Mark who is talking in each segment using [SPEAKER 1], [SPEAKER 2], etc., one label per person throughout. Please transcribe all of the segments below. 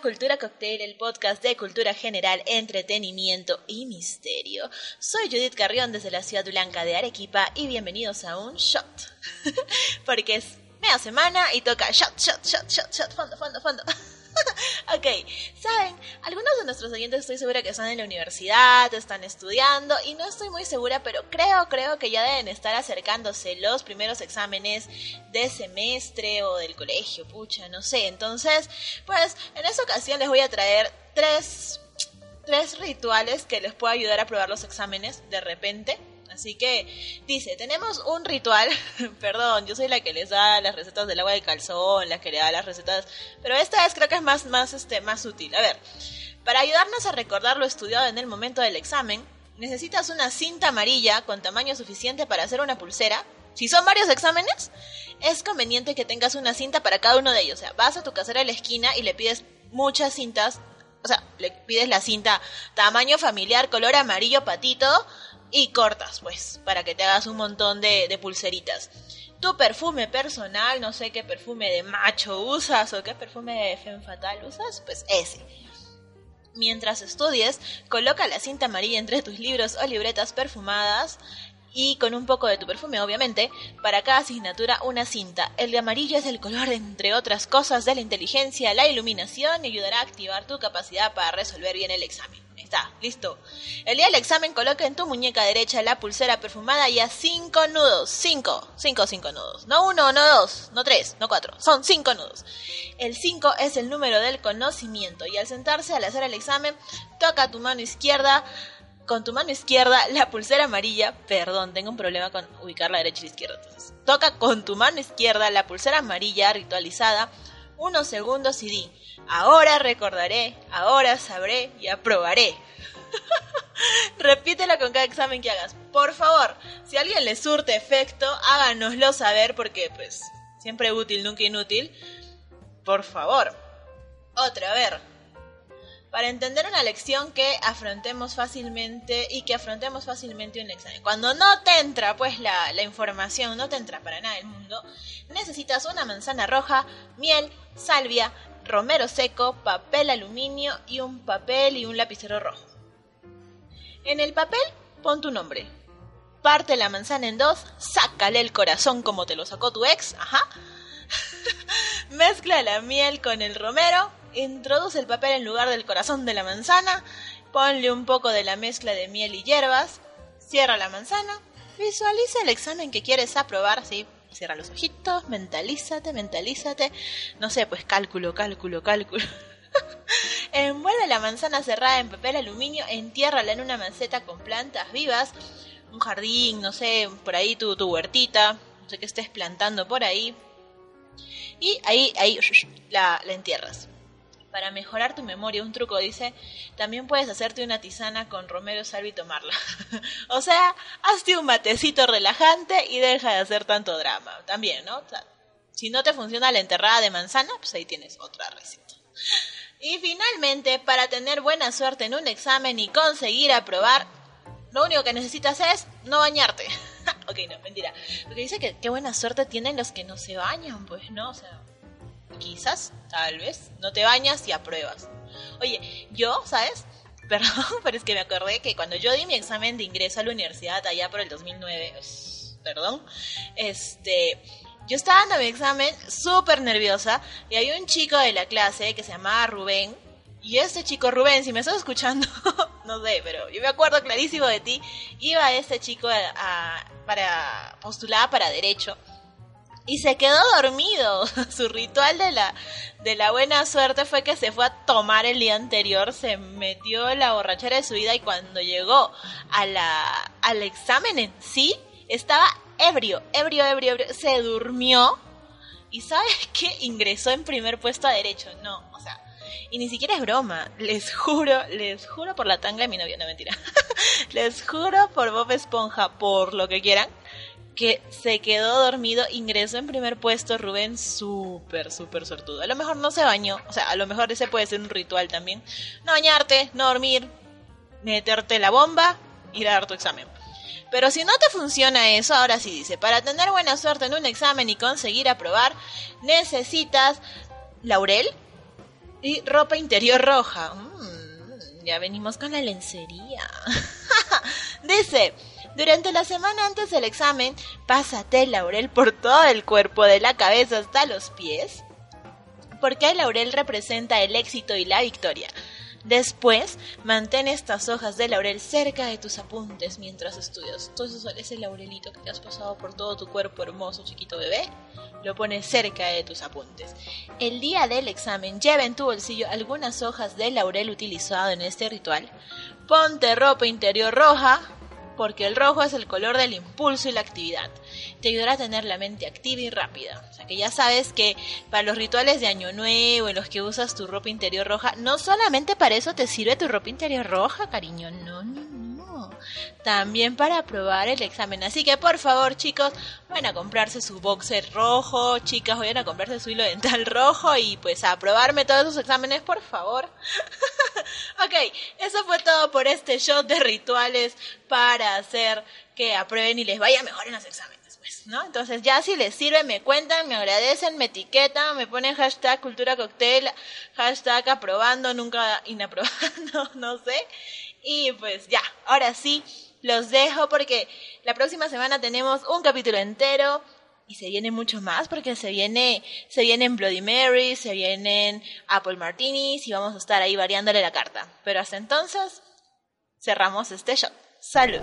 [SPEAKER 1] Cultura Cocktail, el podcast de cultura general, entretenimiento y misterio. Soy Judith Carrión desde la ciudad blanca de Arequipa y bienvenidos a un shot. Porque es media semana y toca shot, shot, shot, shot, shot, fondo, fondo, fondo. ok, saben, algunos de nuestros oyentes estoy segura que están en la universidad, están estudiando y no estoy muy segura, pero creo, creo que ya deben estar acercándose los primeros exámenes de semestre o del colegio, pucha, no sé. Entonces, pues en esta ocasión les voy a traer tres, tres rituales que les puedo ayudar a probar los exámenes de repente. Así que dice, tenemos un ritual, perdón, yo soy la que les da las recetas del agua de calzón, la que le da las recetas, pero esta vez creo que es más, más, este, más útil. A ver, para ayudarnos a recordar lo estudiado en el momento del examen, necesitas una cinta amarilla con tamaño suficiente para hacer una pulsera. Si son varios exámenes, es conveniente que tengas una cinta para cada uno de ellos. O sea, vas a tu casera de la esquina y le pides muchas cintas, o sea, le pides la cinta tamaño familiar, color amarillo patito, y cortas, pues, para que te hagas un montón de, pulseritas. Tu perfume personal, no sé qué perfume de macho usas o qué perfume de femme fatal usas, pues ese. Mientras estudies, coloca la cinta amarilla entre tus libros o libretas perfumadas y con un poco de tu perfume, obviamente, para cada asignatura una cinta. El de amarillo es el color, entre otras cosas, de la inteligencia, la iluminación y ayudará a activar tu capacidad para resolver bien el examen. Está, listo. El día del examen coloca en tu muñeca derecha la pulsera perfumada y a cinco nudos. Cinco, cinco, cinco nudos. No uno, no dos, no tres, no cuatro. Son cinco nudos. El cinco es el número del conocimiento y al sentarse al hacer el examen, toca tu mano izquierda con tu mano izquierda la pulsera amarilla, perdón, tengo un problema con ubicar la derecha y la izquierda, entonces. Toca con tu mano izquierda la pulsera amarilla ritualizada unos segundos y di, ahora recordaré, ahora sabré y aprobaré. Repítela con cada examen que hagas. Por favor, si alguien le surte efecto, háganoslo saber porque pues siempre útil, nunca inútil. Por favor. Otra, a ver, para entender una lección que afrontemos fácilmente y que afrontemos fácilmente un examen. Cuando no te entra pues la, la, información, no te entra para nada el mundo, necesitas una manzana roja, miel, salvia, romero seco, papel aluminio y un papel y un lapicero rojo. En el papel pon tu nombre. Parte la manzana en dos, sácale el corazón como te lo sacó tu ex, ajá. Mezcla la miel con el romero, introduce el papel en lugar del corazón de la manzana, ponle un poco de la mezcla de miel y hierbas, cierra la manzana, visualiza el examen que quieres aprobar, ¿sí? Cierra los ojitos, mentalízate, mentalízate, no sé, pues cálculo, cálculo, cálculo. Envuelve la manzana cerrada en papel aluminio, entiérrala en una maceta con plantas vivas, un jardín, no sé, por ahí tu, tu huertita, no sé qué estés plantando por ahí. Y ahí, ahí la, la entierras. Para mejorar tu memoria, un truco dice, también puedes hacerte una tisana con romero, salvia y tomarla. o sea, hazte un matecito relajante y deja de hacer tanto drama. También, ¿no? O si no te funciona la enterrada de manzana, pues ahí tienes otra receta. Y finalmente, para tener buena suerte en un examen y conseguir aprobar, lo único que necesitas es no bañarte. ok, no, mentira. Porque dice que qué buena suerte tienen los que no se bañan, pues, ¿no? O sea, quizás, tal vez, no te bañas y apruebas. Oye, yo, ¿sabes? Perdón, pero es que me acordé que cuando yo di mi examen de ingreso a la universidad allá por el 2009, perdón, este, yo estaba dando mi examen súper nerviosa y hay un chico de la clase que se llamaba Rubén. Y este chico Rubén, si me estás escuchando, no sé, pero yo me acuerdo clarísimo de ti, iba este chico a, para postular para derecho y se quedó dormido. Su ritual de la, de la buena suerte fue que se fue a tomar el día anterior, se metió la borrachera de su vida y cuando llegó a la, al examen en sí, estaba ebrio, ebrio, ebrio, ebrio. Se durmió y ¿sabes qué? Ingresó en primer puesto a derecho. No, o sea, y ni siquiera es broma. Les juro, les juro por la tanga de mi novio, no mentira. les juro por Bob Esponja, por lo que quieran que se quedó dormido, ingresó en primer puesto Rubén súper, súper sortudo. A lo mejor no se bañó, o sea, a lo mejor ese puede ser un ritual también. No bañarte, no dormir, meterte la bomba, ir a dar tu examen. Pero si no te funciona eso, ahora sí dice, para tener buena suerte en un examen y conseguir aprobar, necesitas laurel y ropa interior roja. Mm, ya venimos con la lencería. dice, durante la semana antes del examen, pásate el laurel por todo el cuerpo, de la cabeza hasta los pies, porque el laurel representa el éxito y la victoria. Después, mantén estas hojas de laurel cerca de tus apuntes mientras estudias. Entonces, ese laurelito que te has pasado por todo tu cuerpo hermoso, chiquito bebé, lo pones cerca de tus apuntes. El día del examen, lleva en tu bolsillo algunas hojas de laurel utilizado en este ritual. Ponte ropa interior roja, porque el rojo es el color del impulso y la actividad. Te ayudará a tener la mente activa y rápida. O sea que ya sabes que para los rituales de Año Nuevo, en los que usas tu ropa interior roja, no solamente para eso te sirve tu ropa interior roja, cariño, no, no, no. También para aprobar el examen. Así que por favor, chicos, vayan a comprarse su boxer rojo, chicas, vayan a comprarse su hilo dental rojo y pues a aprobarme todos sus exámenes, por favor. ok, eso fue todo por este show de rituales para hacer que aprueben y les vaya mejor en los exámenes, pues, ¿no? Entonces ya si les sirve, me cuentan, me agradecen, me etiquetan, me ponen hashtag cultura cocktail, hashtag aprobando, nunca inaprobando, no sé. Y pues ya, ahora sí, los dejo porque la próxima semana tenemos un capítulo entero y se vienen muchos más porque se viene se vienen Bloody Mary, se vienen Apple Martinis y vamos a estar ahí variándole la carta. Pero hasta entonces cerramos este show. Salud.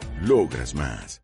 [SPEAKER 2] Logras más.